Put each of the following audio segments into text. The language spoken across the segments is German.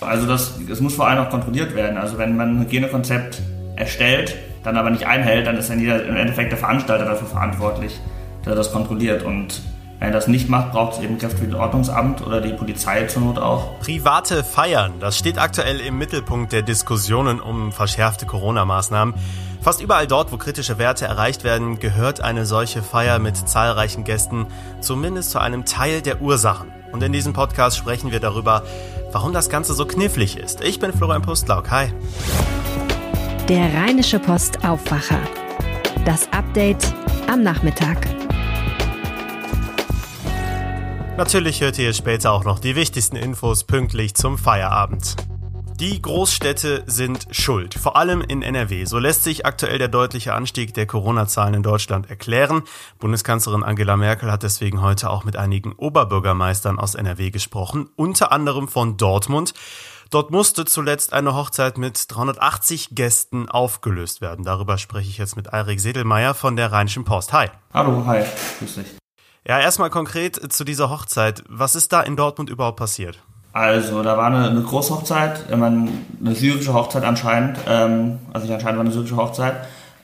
Also das, das muss vor allem auch kontrolliert werden. Also wenn man ein Hygienekonzept erstellt, dann aber nicht einhält, dann ist dann jeder, im Endeffekt der Veranstalter dafür verantwortlich, der das kontrolliert. Und wenn er das nicht macht, braucht es eben Kräfte wie das Ordnungsamt oder die Polizei zur Not auch. Private Feiern, das steht aktuell im Mittelpunkt der Diskussionen um verschärfte Corona-Maßnahmen. Fast überall dort, wo kritische Werte erreicht werden, gehört eine solche Feier mit zahlreichen Gästen zumindest zu einem Teil der Ursachen. Und in diesem Podcast sprechen wir darüber, warum das Ganze so knifflig ist. Ich bin Florian Pustlauk. Hi. Der Rheinische Post Aufwacher. Das Update am Nachmittag. Natürlich hört ihr später auch noch die wichtigsten Infos pünktlich zum Feierabend. Die Großstädte sind schuld, vor allem in NRW. So lässt sich aktuell der deutliche Anstieg der Corona-Zahlen in Deutschland erklären. Bundeskanzlerin Angela Merkel hat deswegen heute auch mit einigen Oberbürgermeistern aus NRW gesprochen, unter anderem von Dortmund. Dort musste zuletzt eine Hochzeit mit 380 Gästen aufgelöst werden. Darüber spreche ich jetzt mit Eirik Sedelmeier von der Rheinischen Post. Hi. Hallo, hi, grüß dich. Ja, erstmal konkret zu dieser Hochzeit. Was ist da in Dortmund überhaupt passiert? Also, da war eine, eine Großhochzeit, eine syrische Hochzeit anscheinend, ähm, also nicht anscheinend war eine syrische Hochzeit,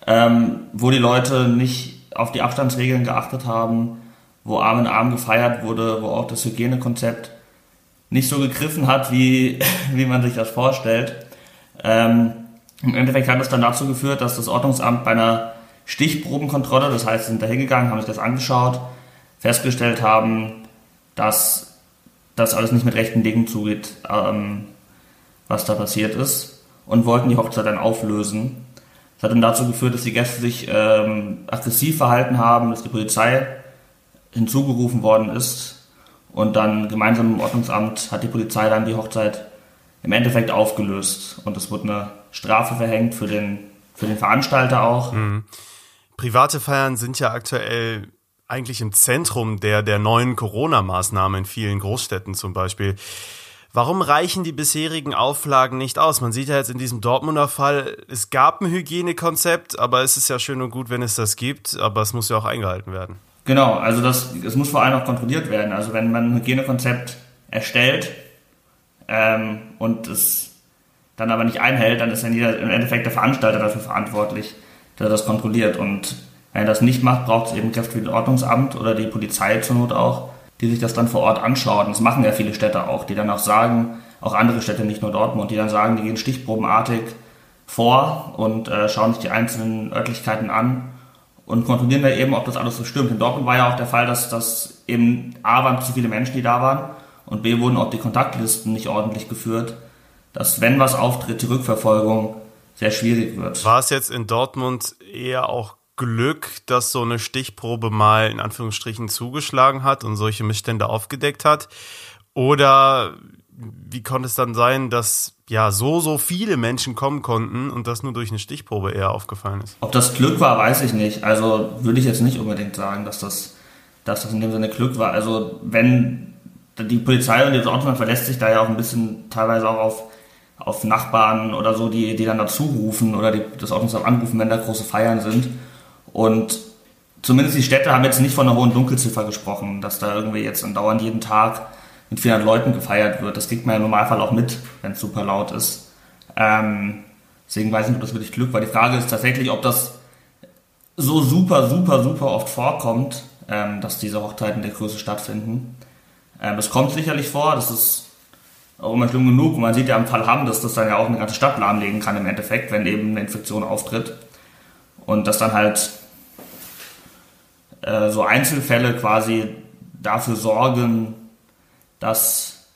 ähm, wo die Leute nicht auf die Abstandsregeln geachtet haben, wo Arm in Arm gefeiert wurde, wo auch das Hygienekonzept nicht so gegriffen hat, wie, wie man sich das vorstellt. Ähm, Im Endeffekt hat es dann dazu geführt, dass das Ordnungsamt bei einer Stichprobenkontrolle, das heißt, sie sind da hingegangen, haben sich das angeschaut, festgestellt haben, dass das alles nicht mit rechten Dingen zugeht, ähm, was da passiert ist, und wollten die Hochzeit dann auflösen. Das hat dann dazu geführt, dass die Gäste sich ähm, aggressiv verhalten haben, dass die Polizei hinzugerufen worden ist und dann gemeinsam im Ordnungsamt hat die Polizei dann die Hochzeit im Endeffekt aufgelöst und es wurde eine Strafe verhängt für den, für den Veranstalter auch. Mhm. Private Feiern sind ja aktuell eigentlich im Zentrum der, der neuen Corona-Maßnahmen in vielen Großstädten zum Beispiel. Warum reichen die bisherigen Auflagen nicht aus? Man sieht ja jetzt in diesem Dortmunder Fall, es gab ein Hygienekonzept, aber es ist ja schön und gut, wenn es das gibt, aber es muss ja auch eingehalten werden. Genau, also das, es muss vor allem auch kontrolliert werden. Also wenn man ein Hygienekonzept erstellt ähm, und es dann aber nicht einhält, dann ist dann jeder, im Endeffekt der Veranstalter dafür verantwortlich, der das kontrolliert. Und wenn er das nicht macht, braucht es eben Kräfte wie das Ordnungsamt oder die Polizei zur Not auch, die sich das dann vor Ort anschauen. Das machen ja viele Städte auch, die dann auch sagen, auch andere Städte, nicht nur Dortmund, die dann sagen, die gehen stichprobenartig vor und äh, schauen sich die einzelnen Örtlichkeiten an und kontrollieren da eben, ob das alles so stimmt. In Dortmund war ja auch der Fall, dass das eben A waren zu viele Menschen, die da waren und B wurden auch die Kontaktlisten nicht ordentlich geführt, dass wenn was auftritt, die Rückverfolgung sehr schwierig wird. War es jetzt in Dortmund eher auch Glück, dass so eine Stichprobe mal in Anführungsstrichen zugeschlagen hat und solche Missstände aufgedeckt hat? Oder wie konnte es dann sein, dass ja so, so viele Menschen kommen konnten und das nur durch eine Stichprobe eher aufgefallen ist? Ob das Glück war, weiß ich nicht. Also würde ich jetzt nicht unbedingt sagen, dass das, dass das in dem Sinne Glück war. Also wenn die Polizei und das Ordnung verlässt sich da ja auch ein bisschen teilweise auch auf, auf Nachbarn oder so, die, die dann dazu rufen oder die, das Ordnungsamt anrufen, wenn da große Feiern sind. Und zumindest die Städte haben jetzt nicht von einer hohen Dunkelziffer gesprochen, dass da irgendwie jetzt andauernd jeden Tag mit 400 Leuten gefeiert wird. Das kriegt man im Normalfall auch mit, wenn es super laut ist. Ähm, deswegen weiß ich nicht, ob das wirklich Glück war. Die Frage ist tatsächlich, ob das so super, super, super oft vorkommt, ähm, dass diese Hochzeiten der Größe stattfinden. Ähm, das kommt sicherlich vor, das ist auch immer schlimm genug. Und man sieht ja am Fall Hamm, dass das dann ja auch eine ganze Stadt lahmlegen kann im Endeffekt, wenn eben eine Infektion auftritt. Und dass dann halt äh, so Einzelfälle quasi dafür sorgen, dass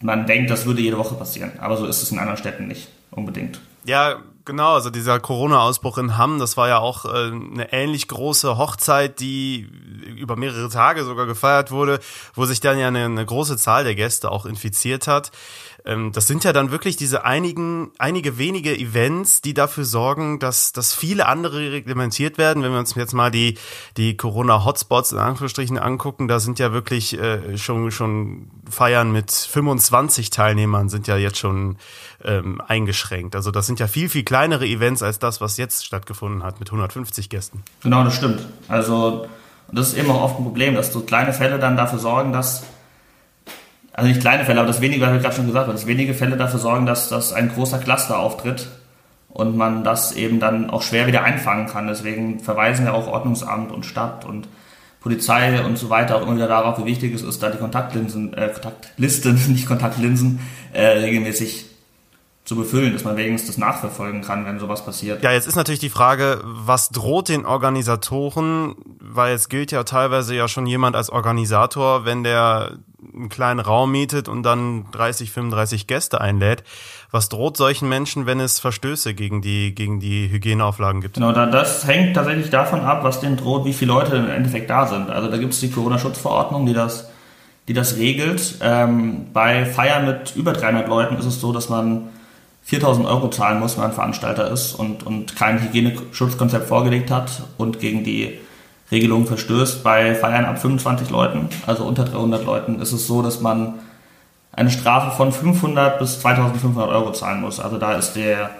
man denkt, das würde jede Woche passieren. Aber so ist es in anderen Städten nicht unbedingt. Ja, genau. Also dieser Corona-Ausbruch in Hamm, das war ja auch äh, eine ähnlich große Hochzeit, die über mehrere Tage sogar gefeiert wurde, wo sich dann ja eine, eine große Zahl der Gäste auch infiziert hat. Ähm, das sind ja dann wirklich diese einigen, einige wenige Events, die dafür sorgen, dass, dass viele andere reglementiert werden. Wenn wir uns jetzt mal die, die Corona-Hotspots in Anführungsstrichen angucken, da sind ja wirklich äh, schon, schon Feiern mit 25 Teilnehmern sind ja jetzt schon ähm, eingeschränkt. Also das sind ja viel, viel kleinere Events als das, was jetzt stattgefunden hat mit 150 Gästen. Genau, das stimmt. Also das ist eben auch oft ein Problem, dass so kleine Fälle dann dafür sorgen, dass also nicht kleine Fälle, aber das wenige, habe ich gerade schon gesagt, dass wenige Fälle dafür sorgen, dass, dass ein großer Cluster auftritt und man das eben dann auch schwer wieder einfangen kann. Deswegen verweisen ja auch Ordnungsamt und Stadt und Polizei und so weiter auch immer wieder darauf, wie wichtig es ist, da die Kontaktlinsen, äh, Kontaktlisten, nicht Kontaktlinsen, äh, regelmäßig zu befüllen, dass man wenigstens das nachverfolgen kann, wenn sowas passiert. Ja, jetzt ist natürlich die Frage, was droht den Organisatoren, weil es gilt ja teilweise ja schon jemand als Organisator, wenn der einen kleinen Raum mietet und dann 30, 35 Gäste einlädt. Was droht solchen Menschen, wenn es Verstöße gegen die, gegen die Hygieneauflagen gibt? Genau, das hängt tatsächlich davon ab, was denen droht, wie viele Leute im Endeffekt da sind. Also da gibt es die Corona-Schutzverordnung, die das, die das regelt. Ähm, bei Feiern mit über 300 Leuten ist es so, dass man 4000 Euro zahlen muss, wenn man Veranstalter ist und, und kein Hygieneschutzkonzept vorgelegt hat und gegen die Regelung verstößt. Bei Feiern ab 25 Leuten, also unter 300 Leuten, ist es so, dass man eine Strafe von 500 bis 2500 Euro zahlen muss. Also da ist der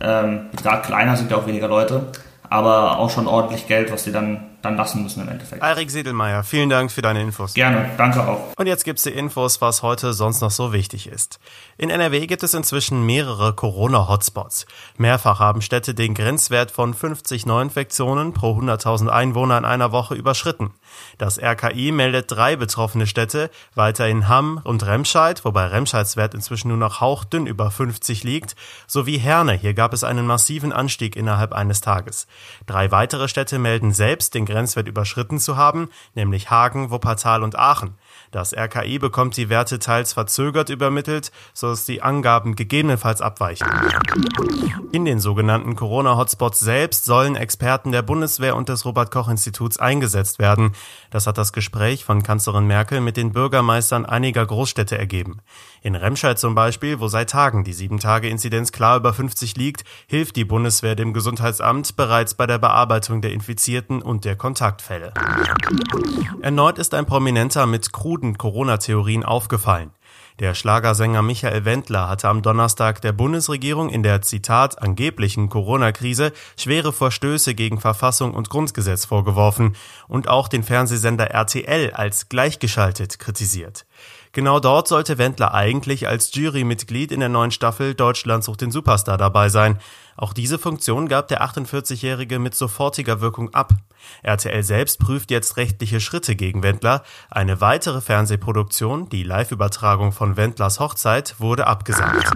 ähm, Betrag kleiner, sind ja auch weniger Leute, aber auch schon ordentlich Geld, was sie dann dann lassen müssen im Endeffekt. Eirik Sedelmeier, vielen Dank für deine Infos. Gerne, danke auch. Und jetzt gibt's die Infos, was heute sonst noch so wichtig ist. In NRW gibt es inzwischen mehrere Corona-Hotspots. Mehrfach haben Städte den Grenzwert von 50 Neuinfektionen pro 100.000 Einwohner in einer Woche überschritten. Das RKI meldet drei betroffene Städte, weiterhin Hamm und Remscheid, wobei Remscheids Wert inzwischen nur noch hauchdünn über 50 liegt, sowie Herne. Hier gab es einen massiven Anstieg innerhalb eines Tages. Drei weitere Städte melden selbst den Grenzwert überschritten zu haben, nämlich Hagen, Wuppertal und Aachen. Das RKI bekommt die Werte teils verzögert übermittelt, so dass die Angaben gegebenenfalls abweichen. In den sogenannten Corona-Hotspots selbst sollen Experten der Bundeswehr und des Robert-Koch-Instituts eingesetzt werden. Das hat das Gespräch von Kanzlerin Merkel mit den Bürgermeistern einiger Großstädte ergeben. In Remscheid zum Beispiel, wo seit Tagen die 7-Tage-Inzidenz klar über 50 liegt, hilft die Bundeswehr dem Gesundheitsamt bereits bei der Bearbeitung der Infizierten und der Kontaktfälle. Erneut ist ein Prominenter mit kruden Corona-Theorien aufgefallen. Der Schlagersänger Michael Wendler hatte am Donnerstag der Bundesregierung in der Zitat angeblichen Corona-Krise schwere Verstöße gegen Verfassung und Grundgesetz vorgeworfen und auch den Fernsehsender RTL als gleichgeschaltet kritisiert. Genau dort sollte Wendler eigentlich als Jurymitglied in der neuen Staffel Deutschland sucht den Superstar dabei sein. Auch diese Funktion gab der 48-Jährige mit sofortiger Wirkung ab. RTL selbst prüft jetzt rechtliche Schritte gegen Wendler. Eine weitere Fernsehproduktion, die Live-Übertragung von Wendlers Hochzeit, wurde abgesagt.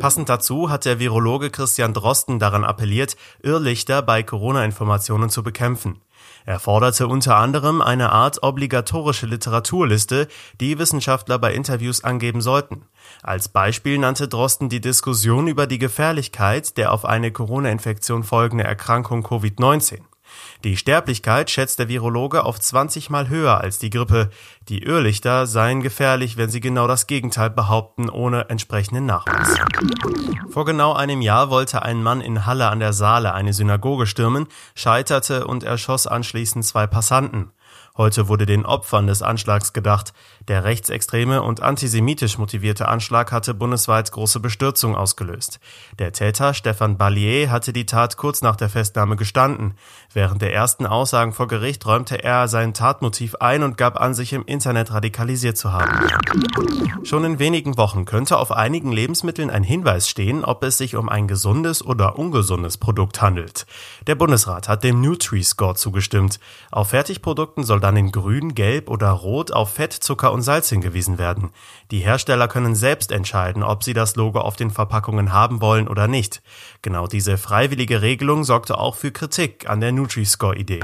Passend dazu hat der Virologe Christian Drosten daran appelliert, Irrlichter bei Corona-Informationen zu bekämpfen. Er forderte unter anderem eine Art obligatorische Literaturliste, die Wissenschaftler bei Interviews angeben sollten. Als Beispiel nannte Drosten die Diskussion über die Gefährlichkeit der auf eine Corona-Infektion folgende Erkrankung Covid-19. Die Sterblichkeit schätzt der Virologe auf 20 mal höher als die Grippe. Die Irrlichter seien gefährlich, wenn sie genau das Gegenteil behaupten, ohne entsprechenden Nachweis. Vor genau einem Jahr wollte ein Mann in Halle an der Saale eine Synagoge stürmen, scheiterte und erschoss anschließend zwei Passanten. Heute wurde den Opfern des Anschlags gedacht. Der rechtsextreme und antisemitisch motivierte Anschlag hatte bundesweit große Bestürzung ausgelöst. Der Täter Stefan Ballier hatte die Tat kurz nach der Festnahme gestanden. Während der ersten Aussagen vor Gericht räumte er sein Tatmotiv ein und gab an, sich im Internet radikalisiert zu haben. Schon in wenigen Wochen könnte auf einigen Lebensmitteln ein Hinweis stehen, ob es sich um ein gesundes oder ungesundes Produkt handelt. Der Bundesrat hat dem Nutri-Score zugestimmt. Auf Fertigprodukten soll dann in grün, gelb oder rot auf Fett, Zucker und Salz hingewiesen werden. Die Hersteller können selbst entscheiden, ob sie das Logo auf den Verpackungen haben wollen oder nicht. Genau diese freiwillige Regelung sorgte auch für Kritik an der Nutri-Score-Idee.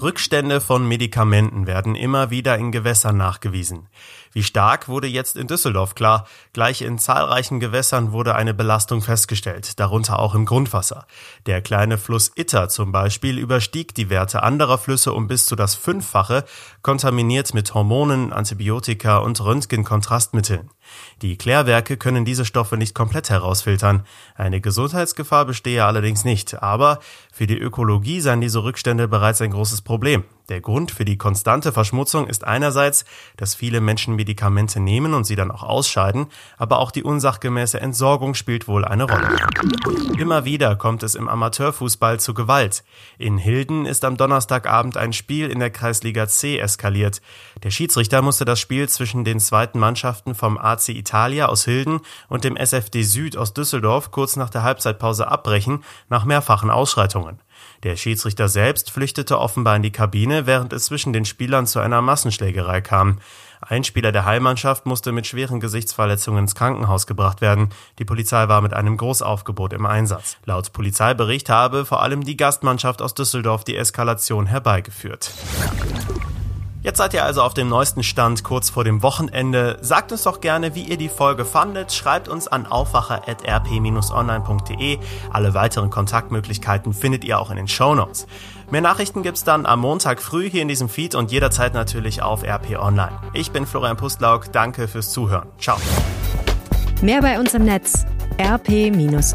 Rückstände von Medikamenten werden immer wieder in Gewässern nachgewiesen. Wie stark wurde jetzt in Düsseldorf klar. Gleich in zahlreichen Gewässern wurde eine Belastung festgestellt, darunter auch im Grundwasser. Der kleine Fluss Itter zum Beispiel überstieg die Werte anderer Flüsse um bis zu das Fünffache, kontaminiert mit Hormonen, Antibiotika und Röntgenkontrastmitteln. Die Klärwerke können diese Stoffe nicht komplett herausfiltern. Eine Gesundheitsgefahr bestehe allerdings nicht, aber für die Ökologie seien diese Rückstände bereits ein großes Problem. Der Grund für die konstante Verschmutzung ist einerseits, dass viele Menschen Medikamente nehmen und sie dann auch ausscheiden, aber auch die unsachgemäße Entsorgung spielt wohl eine Rolle. Immer wieder kommt es im Amateurfußball zu Gewalt. In Hilden ist am Donnerstagabend ein Spiel in der Kreisliga C eskaliert. Der Schiedsrichter musste das Spiel zwischen den zweiten Mannschaften vom AC Italia aus Hilden und dem SFD Süd aus Düsseldorf kurz nach der Halbzeitpause abbrechen, nach mehrfachen Ausschreitungen. Der Schiedsrichter selbst flüchtete offenbar in die Kabine, während es zwischen den Spielern zu einer Massenschlägerei kam. Ein Spieler der Heimmannschaft musste mit schweren Gesichtsverletzungen ins Krankenhaus gebracht werden. Die Polizei war mit einem Großaufgebot im Einsatz. Laut Polizeibericht habe vor allem die Gastmannschaft aus Düsseldorf die Eskalation herbeigeführt. Jetzt seid ihr also auf dem neuesten Stand kurz vor dem Wochenende. Sagt uns doch gerne, wie ihr die Folge fandet. Schreibt uns an aufwacher.rp-online.de. Alle weiteren Kontaktmöglichkeiten findet ihr auch in den Show Notes. Mehr Nachrichten gibt's dann am Montag früh hier in diesem Feed und jederzeit natürlich auf RP Online. Ich bin Florian Pustlauk. Danke fürs Zuhören. Ciao. Mehr bei uns im Netz rp-online.de